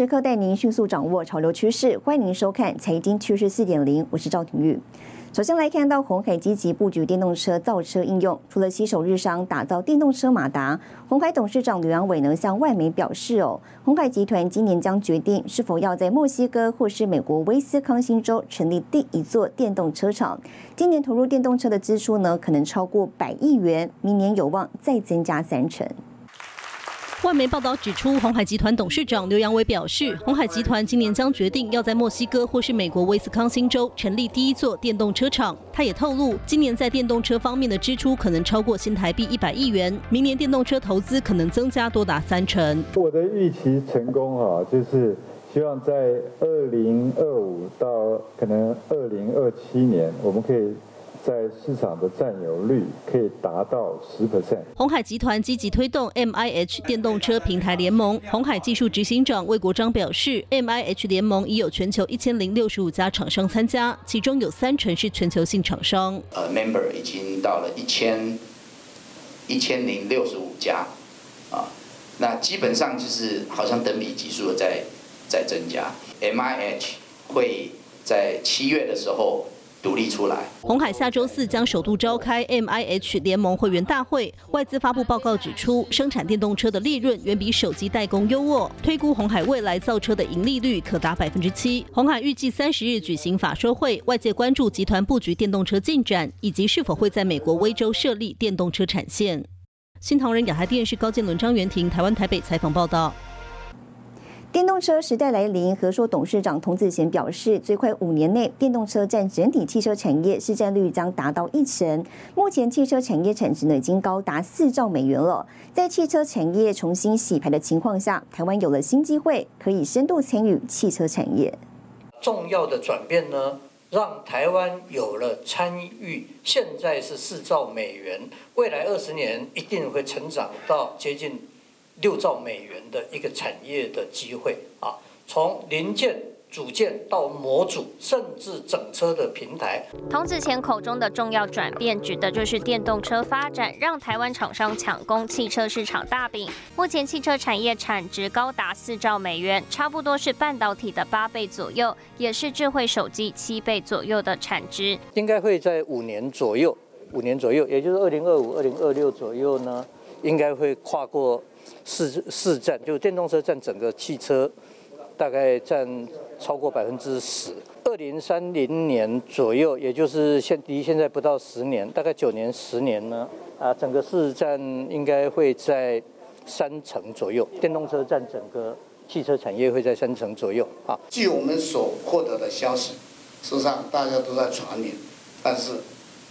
时刻带您迅速掌握潮流趋势，欢迎您收看《财经趋势四点零》，我是赵廷玉。首先来看到红海积极布局电动车造车应用，除了携手日商打造电动车马达，红海董事长刘阳伟呢向外媒表示哦，红海集团今年将决定是否要在墨西哥或是美国威斯康星州成立第一座电动车厂。今年投入电动车的支出呢可能超过百亿元，明年有望再增加三成。外媒报道指出，红海集团董事长刘扬伟表示，红海集团今年将决定要在墨西哥或是美国威斯康星州成立第一座电动车厂。他也透露，今年在电动车方面的支出可能超过新台币一百亿元，明年电动车投资可能增加多达三成。我的预期成功啊，就是希望在二零二五到可能二零二七年，我们可以。在市场的占有率可以达到十 percent。红海集团积极推动 M I H 电动车平台联盟。红海技术执行长魏国章表示，M I H 联盟已有全球一千零六十五家厂商参加，其中有三成是全球性厂商。呃，member 已经到了一千一千零六十五家啊，那基本上就是好像等比级数的在在增加。M I H 会在七月的时候。独立出来。红海下周四将首度召开 M I H 联盟会员大会，外资发布报告指出，生产电动车的利润远比手机代工优渥，推估红海未来造车的盈利率可达百分之七。红海预计三十日举行法说会，外界关注集团布局电动车进展，以及是否会在美国威州设立电动车产线。新唐人亚太电视高建伦、张元婷，台湾台北采访报道。电动车时代来临，和硕董事长童子贤表示，最快五年内，电动车占整体汽车产业市占率将达到一成。目前汽车产业产值呢已经高达四兆美元了。在汽车产业重新洗牌的情况下，台湾有了新机会，可以深度参与汽车产业。重要的转变呢，让台湾有了参与。现在是四兆美元，未来二十年一定会成长到接近。六兆美元的一个产业的机会啊，从零件、组件到模组，甚至整车的平台。童子贤口中的重要转变，指的就是电动车发展让台湾厂商抢攻汽车市场大饼。目前汽车产业产值高达四兆美元，差不多是半导体的八倍左右，也是智慧手机七倍左右的产值。应该会在五年左右，五年左右，也就是二零二五、二零二六左右呢，应该会跨过。市市占就是电动车占整个汽车大概占超过百分之十。二零三零年左右，也就是现离现在不到十年，大概九年十年呢，啊，整个市占应该会在三成左右。电动车占整个汽车产业会在三成左右。啊，据我们所获得的消息，事实上大家都在传言，但是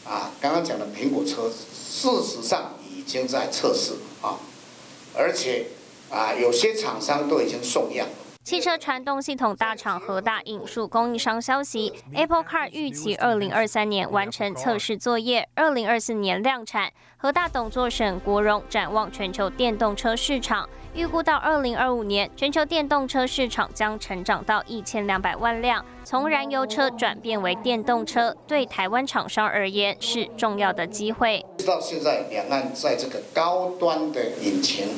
啊，刚刚讲的苹果车，事实上已经在测试啊。而且，啊，有些厂商都已经送样。汽车传动系统大厂和大引述供应商消息，Apple Car 预期二零二三年完成测试作业，二零二四年量产。和大董座沈国荣展望全球电动车市场，预估到二零二五年，全球电动车市场将成长到一千两百万辆。从燃油车转变为电动车，对台湾厂商而言是重要的机会。直到现在，两岸在这个高端的引擎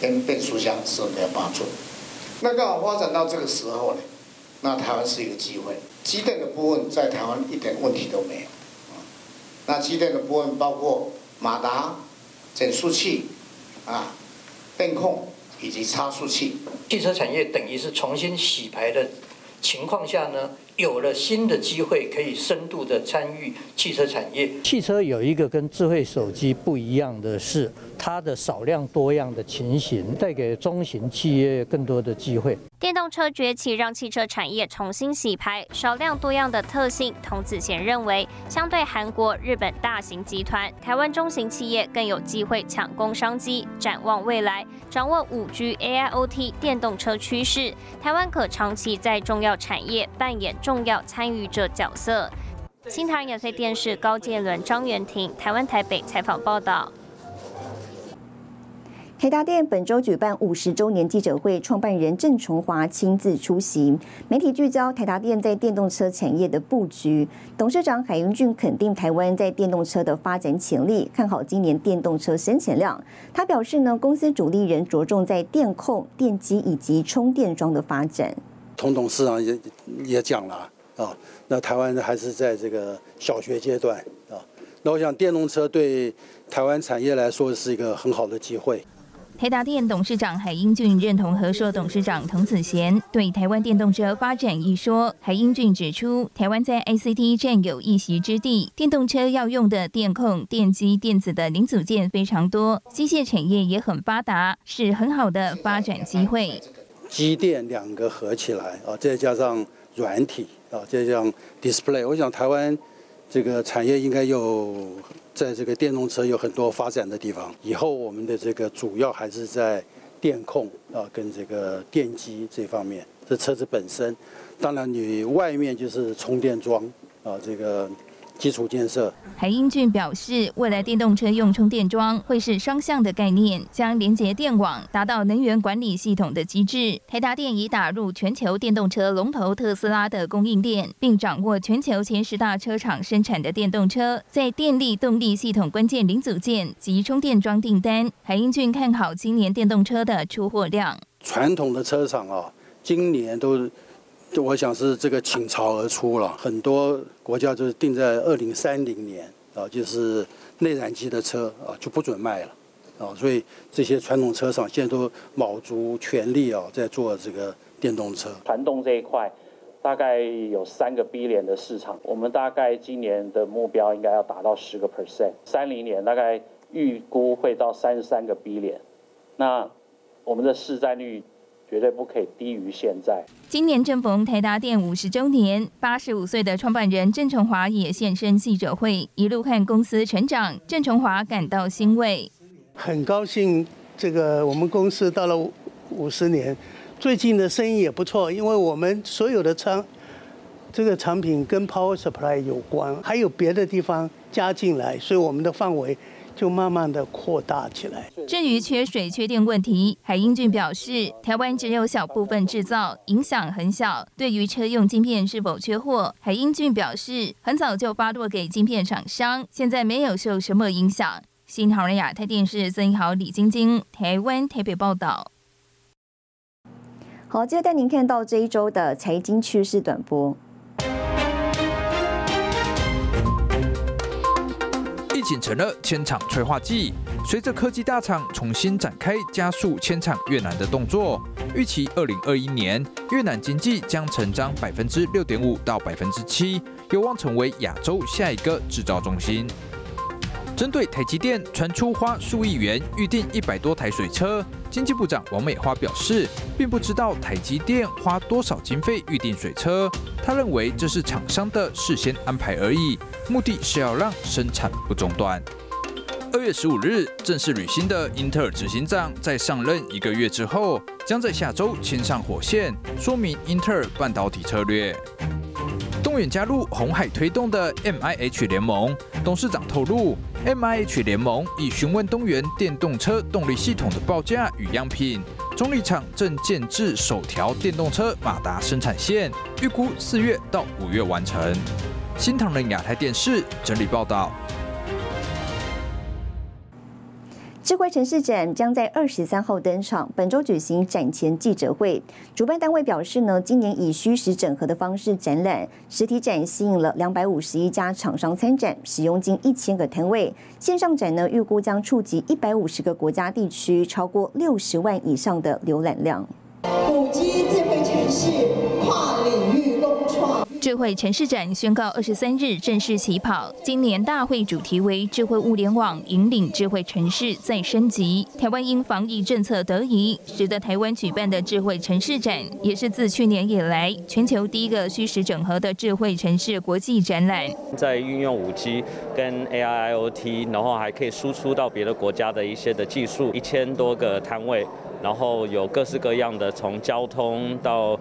跟变速箱是没有帮助。那刚好发展到这个时候呢，那台湾是一个机会。机电的部分在台湾一点问题都没有。那机电的部分包括。马达、减速器、啊，电控以及差速器，汽车产业等于是重新洗牌的情况下呢，有了新的机会，可以深度的参与汽车产业。汽车有一个跟智慧手机不一样的是。它的少量多样的情形，带给中型企业更多的机会。电动车崛起，让汽车产业重新洗牌。少量多样的特性，童子贤认为，相对韩国、日本大型集团，台湾中型企业更有机会抢攻商机。展望未来，掌握五 G、AIoT、电动车趋势，台湾可长期在重要产业扮演重要参与者角色。新唐人亚电视高建伦、张元婷，台湾台北采访报道。台达电本周举办五十周年记者会，创办人郑崇华亲自出席。媒体聚焦台达电在电动车产业的布局，董事长海英俊肯定台湾在电动车的发展潜力，看好今年电动车生产量。他表示呢，公司主力人着重在电控、电机以及充电桩的发展。童董事长也也讲了啊，那台湾还是在这个小学阶段啊。那我想电动车对台湾产业来说是一个很好的机会。台达电董事长海英俊认同和硕董事长童子贤对台湾电动车发展一说。海英俊指出，台湾在 ICT 占有一席之地，电动车要用的电控、电机、电子的零组件非常多，机械产业也很发达，是很好的发展机会。机电两个合起来啊，再加上软体啊，再加上 display，我想台湾这个产业应该有。在这个电动车有很多发展的地方，以后我们的这个主要还是在电控啊，跟这个电机这方面。这车子本身，当然你外面就是充电桩啊，这个。基础建设。海英俊表示，未来电动车用充电桩会是双向的概念，将连接电网，达到能源管理系统的机制。台达电已打入全球电动车龙头特斯拉的供应链，并掌握全球前十大车厂生产的电动车在电力动力系统关键零组件及充电桩订单。海英俊看好今年电动车的出货量。传统的车厂啊，今年都。我想是这个倾巢而出了，很多国家就是定在二零三零年啊，就是内燃机的车啊就不准卖了啊，所以这些传统车厂现在都卯足全力啊在做这个电动车。传动这一块大概有三个 B 年的市场，我们大概今年的目标应该要达到十个 percent，三零年大概预估会到三十三个 B 年，那我们的市占率。绝对不可以低于现在。今年正逢台达电五十周年，八十五岁的创办人郑崇华也现身记者会，一路看公司成长，郑崇华感到欣慰。很高兴，这个我们公司到了五十年，最近的生意也不错，因为我们所有的仓，这个产品跟 Power Supply 有关，还有别的地方加进来，所以我们的范围。就慢慢的扩大起来。至于缺水缺电问题，海英俊表示，台湾只有小部分制造，影响很小。对于车用晶片是否缺货，海英俊表示，很早就发落给晶片厂商，现在没有受什么影响。新唐人亚太电视曾豪、李晶晶，台湾台北报道。好，接着带您看到这一周的财经趋势短波。形成了迁厂催化剂。随着科技大厂重新展开加速迁厂越南的动作，预期二零二一年越南经济将成长百分之六点五到百分之七，有望成为亚洲下一个制造中心。针对台积电传出花数亿元预定一百多台水车，经济部长王美花表示，并不知道台积电花多少经费预定水车，他认为这是厂商的事先安排而已，目的是要让生产不中断。二月十五日正式履新的英特尔执行长在上任一个月之后，将在下周牵上火线，说明英特尔半导体策略。动员加入红海推动的 MIH 联盟，董事长透露，MIH 联盟已询问东元电动车动力系统的报价与样品。中立厂正建制首条电动车马达生产线，预估四月到五月完成。新唐人亚太电视整理报道。智慧城市展将在二十三号登场，本周举行展前记者会。主办单位表示呢，今年以虚实整合的方式展览，实体展吸引了两百五十一家厂商参展，使用近一千个摊位。线上展呢，预估将触及一百五十个国家地区，超过六十万以上的浏览量。五 G 智慧城市跨领域。智慧城市展宣告二十三日正式起跑。今年大会主题为“智慧物联网引领智慧城市再升级”。台湾因防疫政策得宜，使得台湾举办的智慧城市展，也是自去年以来全球第一个虚实整合的智慧城市国际展览。在运用五 G 跟 AI IoT，然后还可以输出到别的国家的一些的技术，一千多个摊位。然后有各式各样的，从交通到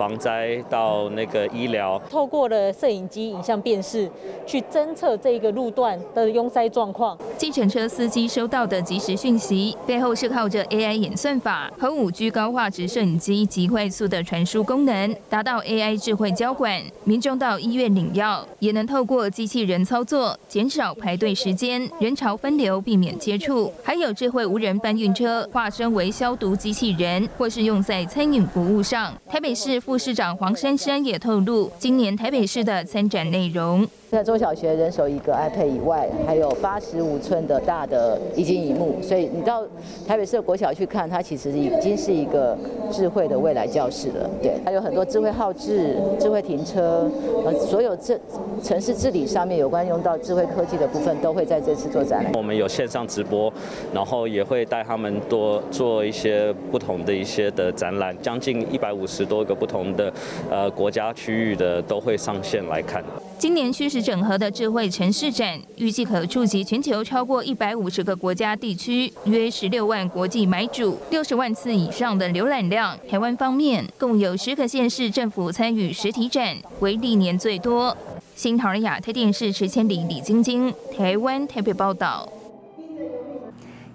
防灾到那个医疗，透过了摄影机影像辨识去侦测这个路段的拥塞状况。计程车司机收到的即时讯息，背后是靠着 AI 演算法和五 G 高画质摄影机及快速的传输功能，达到 AI 智慧交管。民众到医院领药，也能透过机器人操作，减少排队时间，人潮分流，避免接触。还有智慧无人搬运车，化身为消毒机器人，或是用在餐饮服务上。台北市副市长黄珊珊也透露，今年台北市的参展内容。在中小学人手一个 iPad 以外，还有八十五寸的大的液晶荧幕，所以你到台北市的国小去看，它其实已经是一个智慧的未来教室了。对，还有很多智慧号志、智慧停车，呃，所有这城市治理上面有关用到智慧科技的部分，都会在这次做展览。我们有线上直播，然后也会带他们多做一些不同的一些的展览，将近一百五十多个不同的呃国家区域的都会上线来看。今年虚实整合的智慧城市展，预计可触及全球超过一百五十个国家地区，约十六万国际买主，六十万次以上的浏览量。台湾方面，共有十个县市政府参与实体展，为历年最多。新唐人亚太电视池千里李晶晶，台湾台北报道。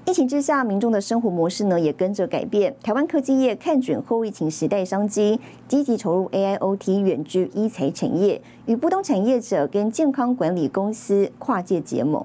疫情之下，民众的生活模式呢也跟着改变。台湾科技业看准后疫情时代商机，积极投入 AIoT 远距医材产业，与不同产业者跟健康管理公司跨界结盟。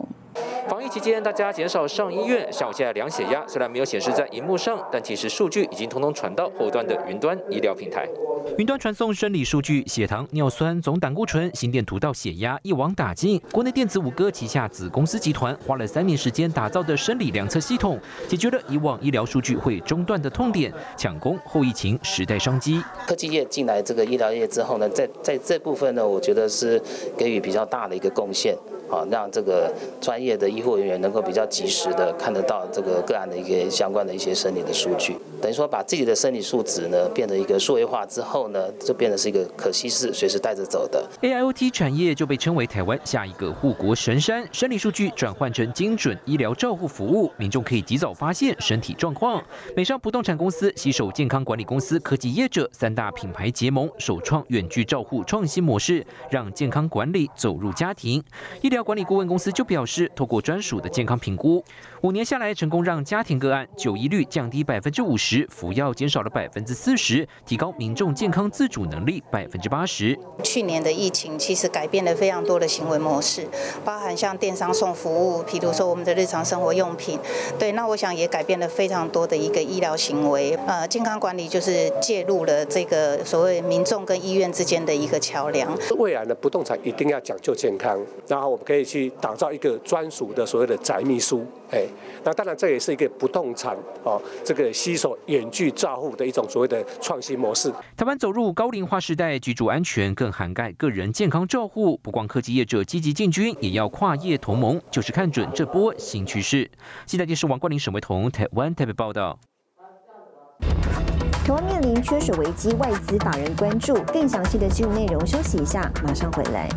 防疫期间，大家减少上医院，像我现在量血压，虽然没有显示在荧幕上，但其实数据已经通通传到后端的云端医疗平台。云端传送生理数据，血糖、尿酸、总胆固醇、心电图到血压，一网打尽。国内电子五哥旗下子公司集团花了三年时间打造的生理量测系统，解决了以往医疗数据会中断的痛点，抢攻后疫情时代商机。科技业进来这个医疗业之后呢，在在这部分呢，我觉得是给予比较大的一个贡献。好，让这个专业的医护人员能够比较及时的看得到这个个案的一个相关的一些生理的数据，等于说把自己的生理数值呢变得一个数位化之后呢，就变得是一个可稀释、随时带着走的。AIoT 产业就被称为台湾下一个护国神山，生理数据转换成精准医疗照护服务，民众可以及早发现身体状况。美商不动产公司携手健康管理公司、科技业者三大品牌结盟，首创远距照护创新模式，让健康管理走入家庭医疗。管理顾问公司就表示，透过专属的健康评估，五年下来成功让家庭个案就医率降低百分之五十，服药减少了百分之四十，提高民众健康自主能力百分之八十。去年的疫情其实改变了非常多的行为模式，包含像电商送服务，譬如说我们的日常生活用品。对，那我想也改变了非常多的一个医疗行为。呃，健康管理就是介入了这个所谓民众跟医院之间的一个桥梁。未来的不动产一定要讲究健康，然后我们。可以去打造一个专属的所谓的宅秘书，哎，那当然这也是一个不动产哦，这个携手远距照护的一种所谓的创新模式。台湾走入高龄化时代，居住安全更涵盖个人健康照护，不光科技业者积极进军，也要跨业同盟，就是看准这波新趋势。现在电视王冠林、沈维彤，台湾台北报道。台湾面临缺水危机，外资法人关注更详细的新闻内容。休息一下，马上回来。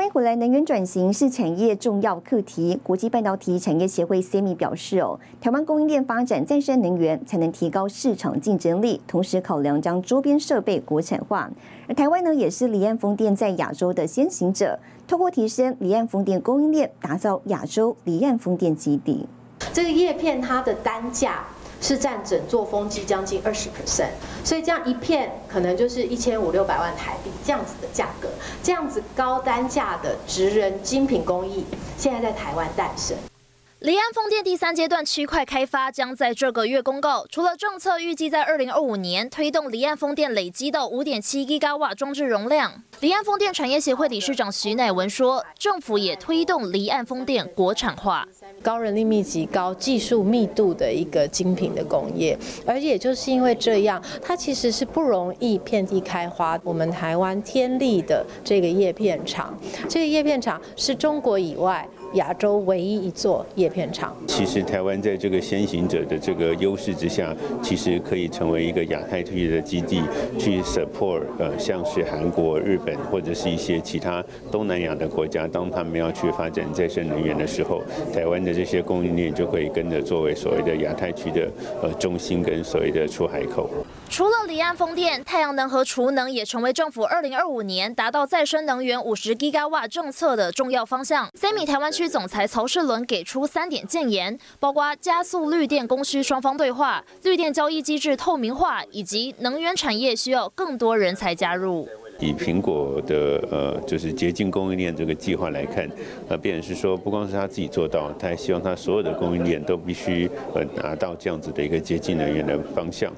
欢迎回来。能源转型是产业重要课题。国际半导体产业协会 （CMI） 表示，哦，台湾供应链发展再生能源，才能提高市场竞争力，同时考量将周边设备国产化。而台湾呢，也是离岸风电在亚洲的先行者，透过提升离岸风电供应链，打造亚洲离岸风电基地。这个叶片它的单价。是占整座风机将近二十 percent，所以这样一片可能就是一千五六百万台币这样子的价格，这样子高单价的直人精品工艺，现在在台湾诞生。离岸风电第三阶段区块开发将在这个月公告。除了政策预计在二零二五年推动离岸风电累积到五点七 g 瓦装置容量，离岸风电产业协会理事长徐乃文说，政府也推动离岸风电国产化。高人力密集、高技术密度的一个精品的工业，而也就是因为这样，它其实是不容易遍地开花。我们台湾天利的这个叶片厂，这个叶片厂是中国以外。亚洲唯一一座叶片厂。其实台湾在这个先行者的这个优势之下，其实可以成为一个亚太区的基地，去 support 呃像是韩国、日本或者是一些其他东南亚的国家，当他们要去发展再生能源的时候，台湾的这些供应链就可以跟着作为所谓的亚太区的呃中心跟所谓的出海口。除了离岸风电，太阳能和储能也成为政府二零二五年达到再生能源五十 g 瓦政策的重要方向。三米台湾区总裁曹世伦给出三点建言，包括加速绿电供需双方对话、绿电交易机制透明化，以及能源产业需要更多人才加入。以苹果的呃，就是洁净供应链这个计划来看，呃，变成是说，不光是他自己做到，他还希望他所有的供应链都必须呃拿到这样子的一个洁净能源的方向。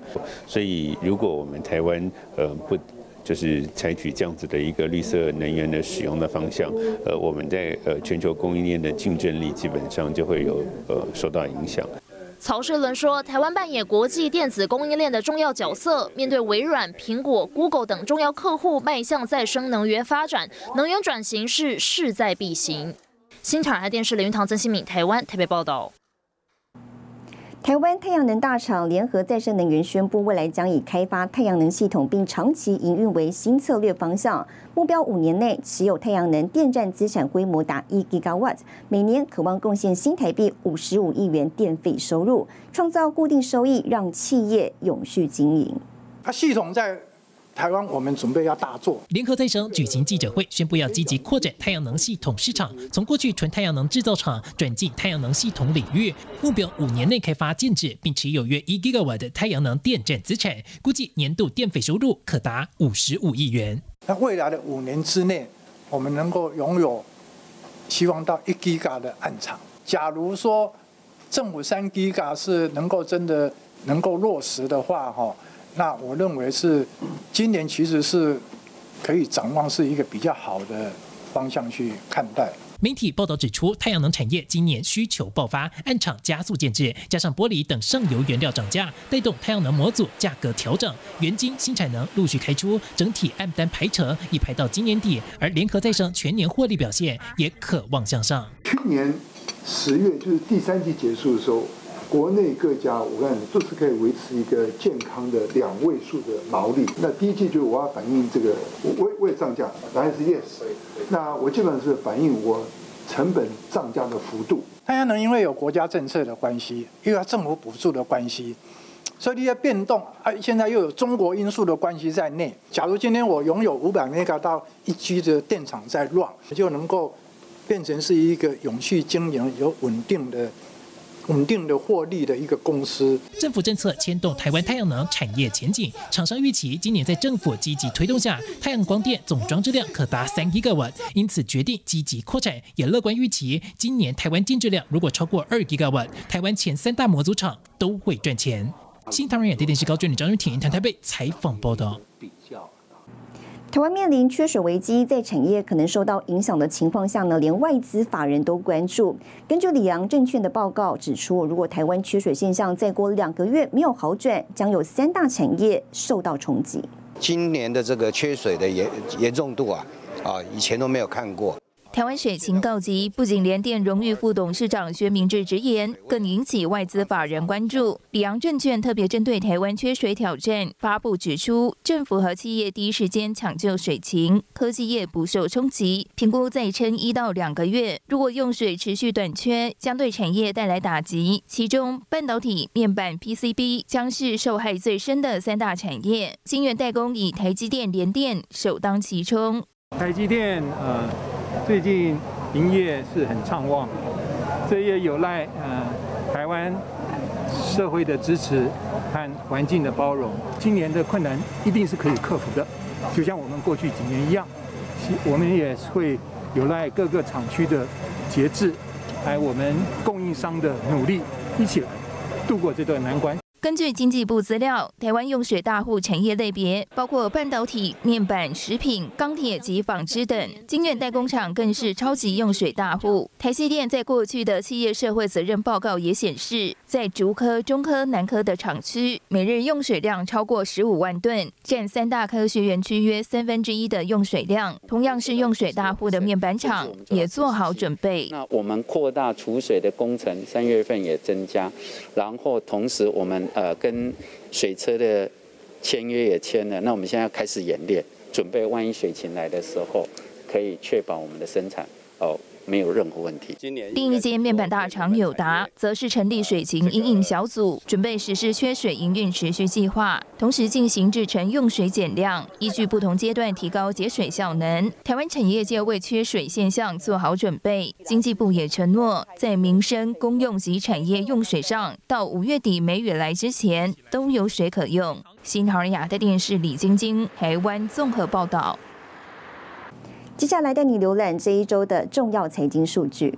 所以，如果我们台湾呃不就是采取这样子的一个绿色能源的使用的方向，呃，我们在呃全球供应链的竞争力基本上就会有呃受到影响。曹世伦说，台湾扮演国际电子供应链的重要角色，面对微软、苹果、Google 等重要客户迈向再生能源发展，能源转型是势在必行。新台电视林云堂、曾新敏，台湾台北报道。台湾太阳能大厂联合再生能源宣布，未来将以开发太阳能系统并长期营运为新策略方向，目标五年内持有太阳能电站资产规模达一 gigawatt，每年渴望贡献新台币五十五亿元电费收入，创造固定收益，让企业永续经营。它系统在。台湾，我们准备要大做。联合再生举行记者会，宣布要积极扩展太阳能系统市场，从过去纯太阳能制造厂转进太阳能系统领域，目标五年内开发建制，并持有约一 gigawatt 的太阳能电站资产，估计年度电费收入可达五十五亿元。那未来的五年之内，我们能够拥有，希望到一 giga 的暗场。假如说政府三 giga 是能够真的能够落实的话，哈。那我认为是今年其实是可以展望是一个比较好的方向去看待。媒体报道指出，太阳能产业今年需求爆发，暗场加速建制，加上玻璃等上游原料涨价，带动太阳能模组价格调整。元晶新产能陆续开出，整体 M 单排程已排到今年底，而联合再生全年获利表现也渴望向上。去年十月就是第三季结束的时候。国内各家，我看就是可以维持一个健康的两位数的毛利。那第一季就我要反映这个，我我也涨价，答案是 yes。那我基本上是反映我成本涨价的幅度。太阳能因为有国家政策的关系，又有政府补助的关系，所以这些变动啊，现在又有中国因素的关系在内。假如今天我拥有五百 meg 到一 G 的电厂在 run，就能够变成是一个永续经营、有稳定的。稳定的获利的一个公司。政府政策牵动台湾太阳能产业前景，厂商预期今年在政府积极推动下，太阳光电总装置量可达三亿个瓦，因此决定积极扩展，也乐观预期今年台湾建制量如果超过二亿个瓦，台湾前三大模组厂都会赚钱。新唐人亚电视高专女张玉婷台台北采访报道。台湾面临缺水危机，在产业可能受到影响的情况下呢，连外资法人都关注。根据里昂证券的报告指出，如果台湾缺水现象再过两个月没有好转，将有三大产业受到冲击。今年的这个缺水的严严重度啊，啊，以前都没有看过。台湾水情告急，不仅联电荣誉副董事长薛明志直言，更引起外资法人关注。里昂证券特别针对台湾缺水挑战发布指出，政府和企业第一时间抢救水情，科技业不受冲击，评估再撑一到两个月。如果用水持续短缺，将对产业带来打击，其中半导体、面板、PCB 将是受害最深的三大产业。晶圆代工以台积电、联电首当其冲。台积电，呃。最近营业是很畅旺，这也有赖呃台湾社会的支持和环境的包容。今年的困难一定是可以克服的，就像我们过去几年一样，我们也会有赖各个厂区的节制，还有我们供应商的努力，一起来度过这段难关。根据经济部资料，台湾用水大户产业类别包括半导体、面板、食品、钢铁及纺织等，晶圆代工厂更是超级用水大户。台积电在过去的企业社会责任报告也显示，在竹科、中科、南科的厂区，每日用水量超过十五万吨，占三大科学园区约三分之一的用水量。同样是用水大户的面板厂，也做好准备。那我们扩大储水的工程，三月份也增加，然后同时我们。呃，跟水车的签约也签了，那我们现在要开始演练，准备万一水情来的时候，可以确保我们的生产哦。没有任何问题。另一间面板大厂友达，则是成立水情阴影小组，准备实施缺水营运持续计划，同时进行制成用水减量，依据不同阶段提高节水效能。台湾产业界为缺水现象做好准备，经济部也承诺，在民生、公用及产业用水上，到五月底梅雨来之前，都有水可用。新唐人亚的电视李晶晶，台湾综合报道。接下来带你浏览这一周的重要财经数据。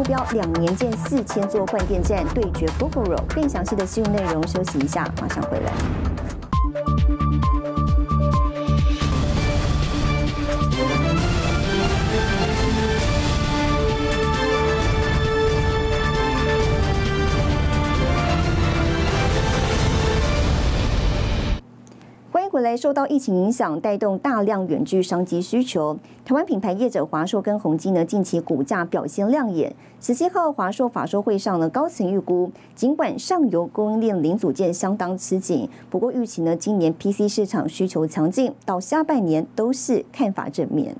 目标，两年建四千座换电站，对决 Google。更详细的新闻内容，休息一下，马上回来。回来受到疫情影响，带动大量远距商机需求。台湾品牌业者华硕跟宏基呢，近期股价表现亮眼。十七号华硕法说会上呢，高层预估，尽管上游供应链零组件相当吃紧，不过预期呢，今年 PC 市场需求强劲，到下半年都是看法正面。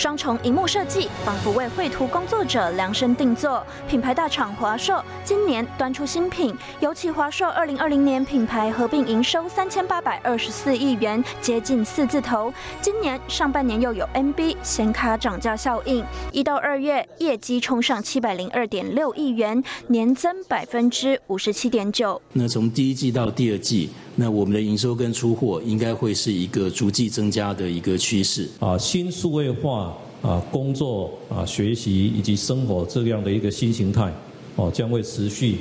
双重荧幕设计，仿佛为绘图工作者量身定做。品牌大厂华硕今年端出新品，尤其华硕二零二零年品牌合并营收三千八百二十四亿元，接近四字头。今年上半年又有 NB 显卡涨价效应，一到二月业绩冲上七百零二点六亿元，年增百分之五十七点九。那从第一季到第二季。那我们的营收跟出货应该会是一个逐季增加的一个趋势啊，新数位化啊，工作啊，学习以及生活这样的一个新形态哦，将会持续，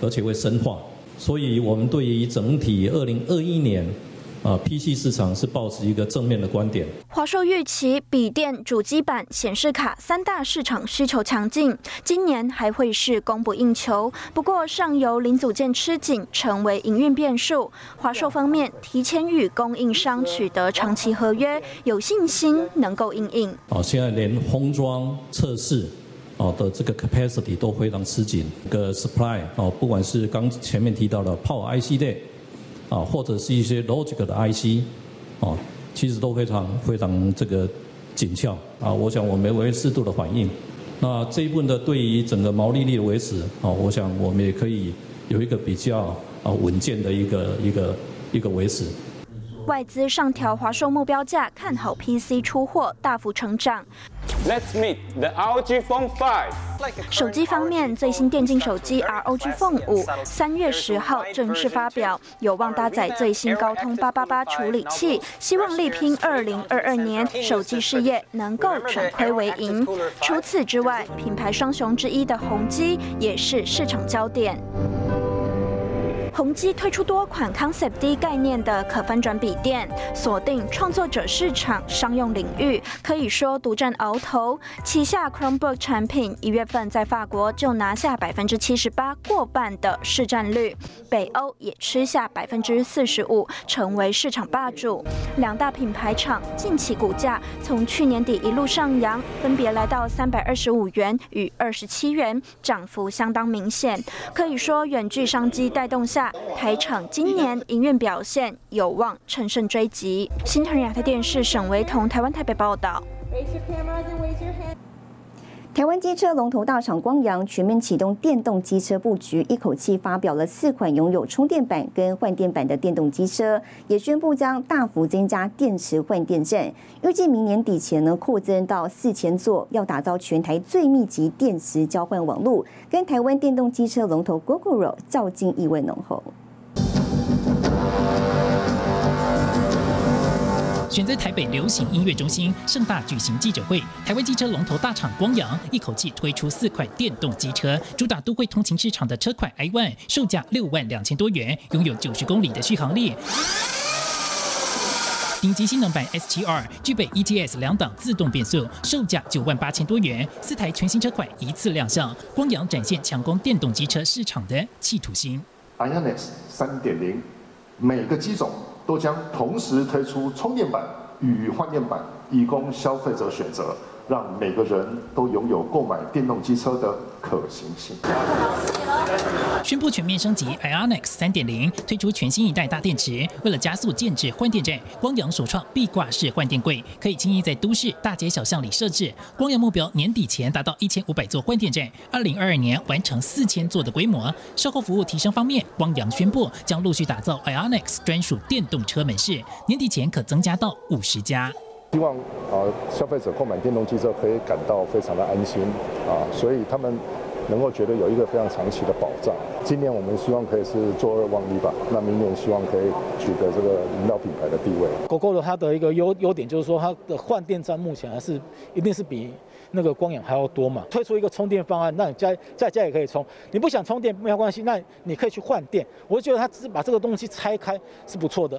而且会深化，所以我们对于整体二零二一年。啊，PC 市场是保持一个正面的观点。华硕预期笔电、主机板、显示卡三大市场需求强劲，今年还会是供不应求。不过上游零组件吃紧，成为营运变数。华硕方面提前与供应商取得长期合约，有信心能够应应。哦，现在连封装测试哦的这个 capacity 都非常吃紧，个 supply 哦，不管是刚前面提到的 Power IC 类。啊，或者是一些 logic 的 IC，啊，其实都非常非常这个紧俏啊。我想我们会适度的反应。那这一部分的对于整个毛利率的维持，啊，我想我们也可以有一个比较啊稳健的一个一个一个维持。外资上调华硕目标价，看好 PC 出货大幅成长。Let's meet the ROG Phone 5。手机方面，最新电竞手机 ROG Phone 五三月十号正式发表，有望搭载最新高通八八八处理器，希望力拼二零二二年手机事业能够转亏为盈。除此之外，品牌双雄之一的宏基也是市场焦点。宏基推出多款 Concept D 概念的可翻转笔电，锁定创作者市场商用领域，可以说独占鳌头。旗下 Chromebook 产品一月份在法国就拿下百分之七十八过半的市占率，北欧也吃下百分之四十五，成为市场霸主。两大品牌厂近期股价从去年底一路上扬，分别来到三百二十五元与二十七元，涨幅相当明显。可以说远距商机带动下，台厂今年营运表现有望乘胜追击。新城亚太电视沈维彤台湾台北报道。台湾机车龙头大厂光阳全面启动电动机车布局，一口气发表了四款拥有充电板跟换电板的电动机车，也宣布将大幅增加电池换电站，预计明年底前呢扩增到四千座，要打造全台最密集电池交换网络，跟台湾电动机车龙头 GoGoRo 较劲意味浓厚。选在台北流行音乐中心盛大举行记者会，台湾机车龙头大厂光阳一口气推出四款电动机车，主打都会通勤市场的车款 i One，售价六万两千多元，拥有九十公里的续航力。顶级性能版 S7R 具备 ETS 两档自动变速，售价九万八千多元。四台全新车款一次亮相，光阳展现强攻电动机车市场的企图心。Ionix 三点零，每个机种。都将同时推出充电版与换电版，以供消费者选择，让每个人都拥有购买电动机车的可行性。宣布全面升级 Ionix 三点零，推出全新一代大电池。为了加速建制换电站，光阳首创壁挂式换电柜，可以轻易在都市大街小巷里设置。光阳目标年底前达到一千五百座换电站，二零二二年完成四千座的规模。售后服务提升方面，光阳宣布将陆续打造 Ionix 专属电动车门市，年底前可增加到五十家。希望啊，消费者购买电动汽车可以感到非常的安心啊，所以他们。能够觉得有一个非常长期的保障。今年我们希望可以是做二望一吧，那明年希望可以取得这个领导品牌的地位。GoGo 的它的一个优优点就是说，它的换电站目前还是一定是比那个光阳还要多嘛。推出一个充电方案，那你家在家也可以充。你不想充电没有关系，那你可以去换电。我觉得它只是把这个东西拆开是不错的。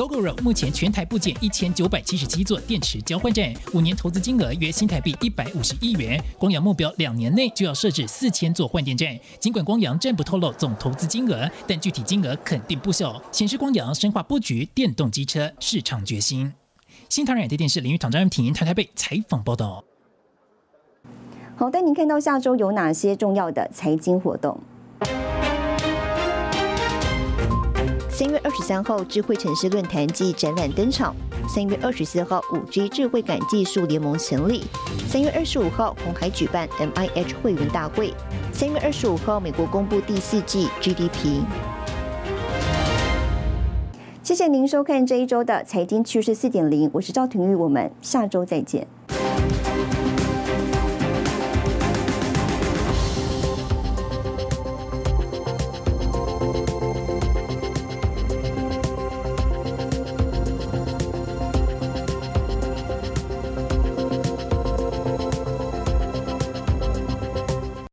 GoGoRo 目前全台部件一千九百七十七座电池交换站，五年投资金额约新台币一百五十亿元。光阳目标两年内就要设置四千座换电站。尽管光阳暂不透露总投资金额，但具体金额肯定不小，显示光阳深化布局电动机车市场决心。新唐人电电视林玉堂、张润婷台台北采访报道。好，带您看到下周有哪些重要的财经活动。三月二十三号，智慧城市论坛暨展览登场。三月二十四号，五 G 智慧感技术联盟成立。三月二十五号，红海举办 MIH 会员大会。三月二十五号，美国公布第四季 GDP。谢谢您收看这一周的财经趋势四点零，我是赵廷玉，我们下周再见。